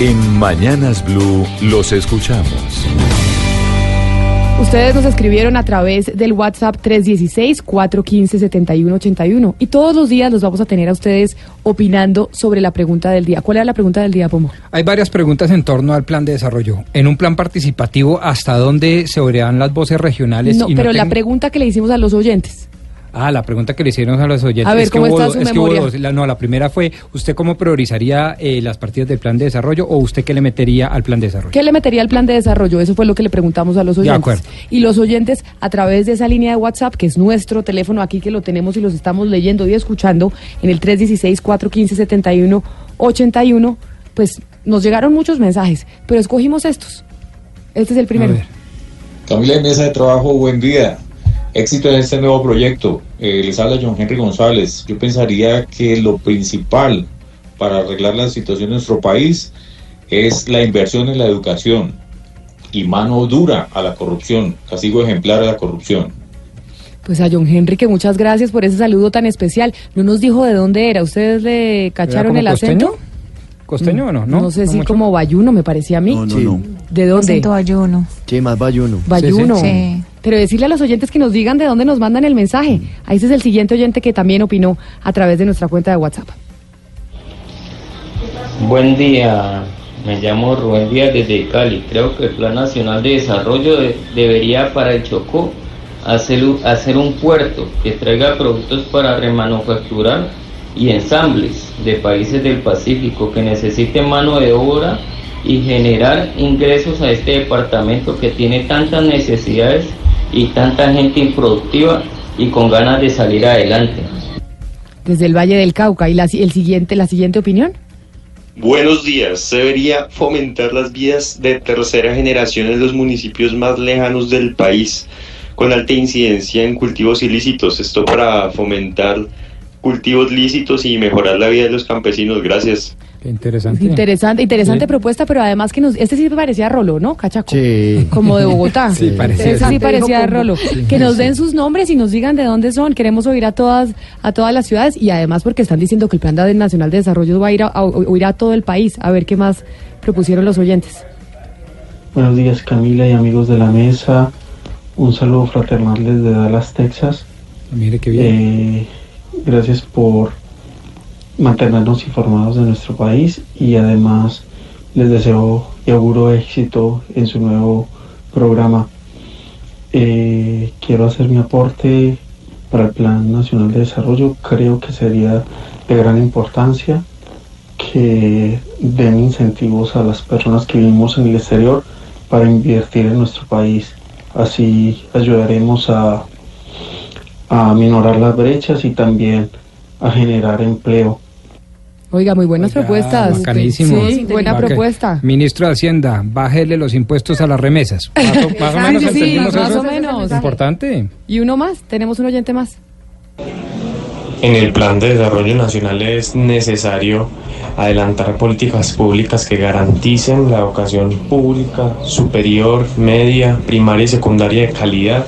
En Mañanas Blue los escuchamos. Ustedes nos escribieron a través del WhatsApp 316-415-7181 y todos los días los vamos a tener a ustedes opinando sobre la pregunta del día. ¿Cuál era la pregunta del día, Pomo? Hay varias preguntas en torno al plan de desarrollo. En un plan participativo, ¿hasta dónde se oirán las voces regionales? No, pero la pregunta que le hicimos a los oyentes. Ah, la pregunta que le hicieron a los oyentes. A ver, ¿cómo está su memoria? La, no, la primera fue, ¿usted cómo priorizaría eh, las partidas del plan de desarrollo o usted qué le metería al plan de desarrollo? ¿Qué le metería al plan de desarrollo? Eso fue lo que le preguntamos a los oyentes. De acuerdo. Y los oyentes, a través de esa línea de WhatsApp, que es nuestro teléfono aquí que lo tenemos y los estamos leyendo y escuchando, en el 316-415-7181, pues nos llegaron muchos mensajes, pero escogimos estos. Este es el primero. Camila de Mesa de Trabajo, buen día. Éxito en este nuevo proyecto. Eh, les habla John Henry González. Yo pensaría que lo principal para arreglar la situación en nuestro país es la inversión en la educación y mano dura a la corrupción, castigo ejemplar a la corrupción. Pues a John Henry, que muchas gracias por ese saludo tan especial. No nos dijo de dónde era. ¿Ustedes le cacharon el acento? ¿Costeño o no? No, sé si como bayuno, me parecía a mí. No, no, no. ¿De dónde? Acento bayuno. Sí, más bayuno. Bayuno. Sí. Pero decirle a los oyentes que nos digan de dónde nos mandan el mensaje. Ahí es el siguiente oyente que también opinó a través de nuestra cuenta de WhatsApp. Buen día, me llamo Rubén Díaz desde Cali. Creo que el Plan Nacional de Desarrollo de- debería para el Chocó hacer, hacer un puerto que traiga productos para remanufacturar y ensambles de países del Pacífico que necesiten mano de obra y generar ingresos a este departamento que tiene tantas necesidades y tanta gente improductiva y con ganas de salir adelante. Desde el Valle del Cauca. ¿Y la, el siguiente, la siguiente opinión? Buenos días. Se debería fomentar las vías de tercera generación en los municipios más lejanos del país, con alta incidencia en cultivos ilícitos. Esto para fomentar cultivos lícitos y mejorar la vida de los campesinos. Gracias. Qué interesante. Interesante, interesante Sí. propuesta, pero además que nos, este sí parecía Rolo, ¿no? Cachaco. Sí. Como de Bogotá. Sí, parecía Ese sí parecía Rolo. Que nos den sus nombres y nos digan de dónde son. Queremos oír a todas, a todas las ciudades y además porque están diciendo que el Plan Nacional de Desarrollo va a ir a, a- oír a todo el país. A ver qué más propusieron los oyentes. Buenos días Camila y amigos de la mesa. Un saludo fraternal desde Dallas, Texas. Mire qué bien. Eh, gracias por mantenernos informados de nuestro país y además les deseo y auguro éxito en su nuevo programa. Eh, quiero hacer mi aporte para el Plan Nacional de Desarrollo. Creo que sería de gran importancia que den incentivos a las personas que vivimos en el exterior para invertir en nuestro país. Así ayudaremos a, a minorar las brechas y también a generar empleo. Oiga, muy buenas Oiga, propuestas. bacanísimo. Sí, buena Baca- propuesta. Ministro de Hacienda, bájele los impuestos a las remesas. Más o, más o Ah, menos sí, sí, más eso. o menos. Importante. Y uno más, tenemos un oyente más. En el plan de desarrollo nacional es necesario adelantar políticas públicas que garanticen la educación pública, superior, media, primaria y secundaria de calidad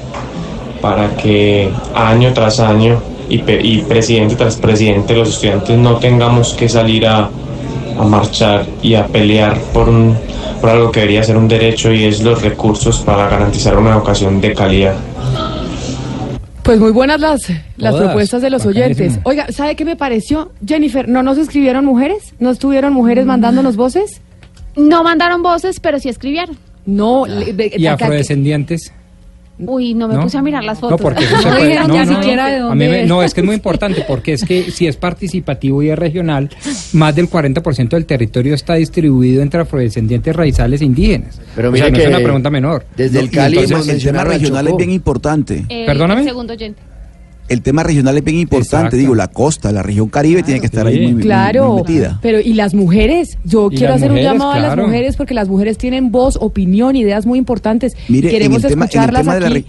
para que año tras año y, pe- y presidente tras presidente los estudiantes no tengamos que salir a, a marchar y a pelear por, un, por algo que debería ser un derecho y es los recursos para garantizar una educación de calidad. Pues muy buenas las, las Todas, propuestas de los bacanísimo. oyentes. Oiga, ¿sabe qué me pareció? Jennifer, ¿no nos escribieron mujeres? ¿No estuvieron mujeres mandándonos voces? No mandaron voces, pero sí escribieron. No. le- de- Y acá- afrodescendientes. Uy, no me ¿No? puse a mirar las No, fotos. porque eso se no puede- dijeron no, ya no, siquiera de dónde me- es. no, es que es muy importante porque es que si es participativo y es regional, más del 40% del territorio está distribuido entre afrodescendientes raizales e indígenas. Pero o mira sea, no que es una pregunta menor. Desde No, el Cali a regional es bien importante. Eh, Perdóname. el segundo oyente. El tema regional es bien importante. Exacto. Digo, la costa, la región Caribe tiene que estar ahí sí. muy, muy- Claro, muy metida. pero ¿y las mujeres? Yo quiero hacer mujeres, un llamado a las mujeres porque las mujeres tienen voz, opinión, ideas muy importantes. Mire, Queremos en el tema- en el escucharlas de la aquí re-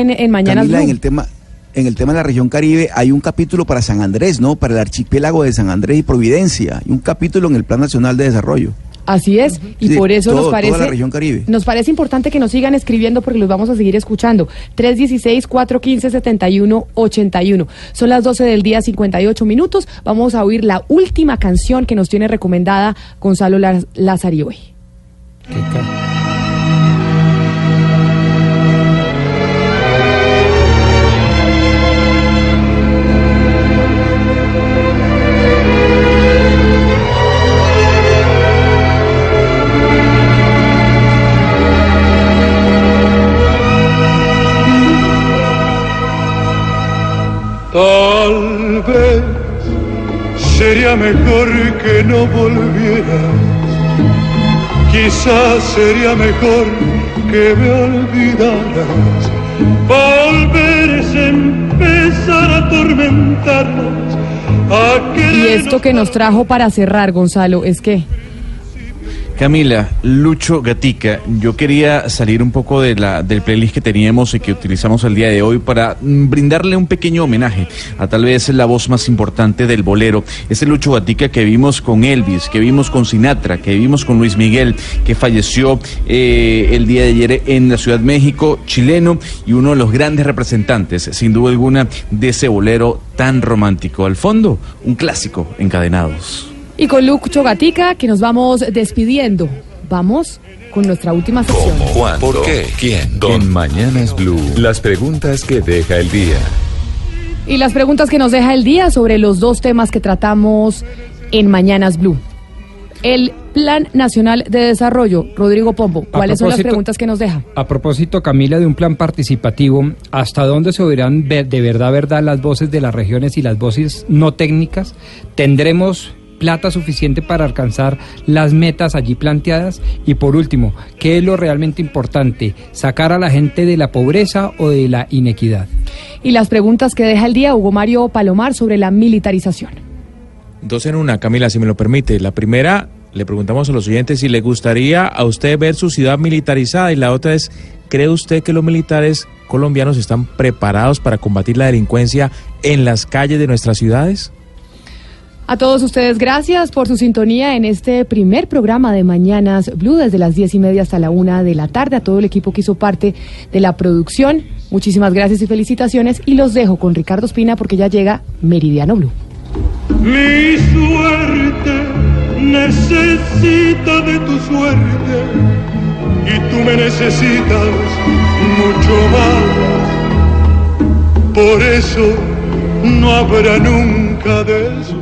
en, en Mañanas Camila, en el tema en el tema de la región Caribe hay un capítulo para San Andrés, ¿no? Para el archipiélago de San Andrés y Providencia. Y un capítulo en el Plan Nacional de Desarrollo. Así es, y Sí, por eso todo- nos toda parece la región Caribe. nos parece importante que nos sigan escribiendo porque los vamos a seguir escuchando. 316-415-7181. Son las 12 del día, 58 minutos. Vamos a oír la última canción que nos tiene recomendada Gonzalo Laz- Lazari hoy. Tal vez sería mejor que no volvieras. Quizás sería mejor que me olvidaras. Volver es empezar a atormentarnos. Y esto que nos trajo para cerrar, Gonzalo, es que Camila, Lucho Gatica, yo quería salir un poco de la, del playlist que teníamos y que utilizamos el día de hoy para mm, brindarle un pequeño homenaje a tal vez la voz más importante del bolero, ese Lucho Gatica que vimos con Elvis, que vimos con Sinatra, que vimos con Luis Miguel, que falleció eh, el día de ayer en la Ciudad de México, chileno y uno de los grandes representantes, sin duda alguna, de ese bolero tan romántico. Al fondo, un clásico, encadenados. Y con Lucho Gatica que nos vamos despidiendo. Vamos con nuestra última sección. ¿Cuándo? ¿Por qué? ¿Quién? En Mañanas Blue, las preguntas que deja el día. Y las preguntas que nos deja el día sobre los dos temas que tratamos en Mañanas Blue. El Plan Nacional de Desarrollo, Rodrigo Pombo, ¿cuáles son las preguntas que nos deja? A propósito, Camila, de un plan participativo, ¿hasta dónde se oirán de verdad, verdad las voces de las regiones y las voces no técnicas? ¿Tendremos plata suficiente para alcanzar las metas allí planteadas? Y por último, ¿qué es lo realmente importante? ¿Sacar a la gente de la pobreza o de la inequidad? Y las preguntas que deja el día Hugo Mario Palomar sobre la militarización. Dos en una, Camila, si me lo permite. La primera, le preguntamos a los oyentes si le gustaría a usted ver su ciudad militarizada y la otra es, ¿cree usted que los militares colombianos están preparados para combatir la delincuencia en las calles de nuestras ciudades? A todos ustedes, gracias por su sintonía en este primer programa de Mañanas Blue, desde las diez y media hasta la una de la tarde. A todo el equipo que hizo parte de la producción, muchísimas gracias y felicitaciones. Y los dejo con Ricardo Espina porque ya llega Meridiano Blue. Mi suerte necesita de tu suerte y tú me necesitas mucho más. Por eso no habrá nunca después.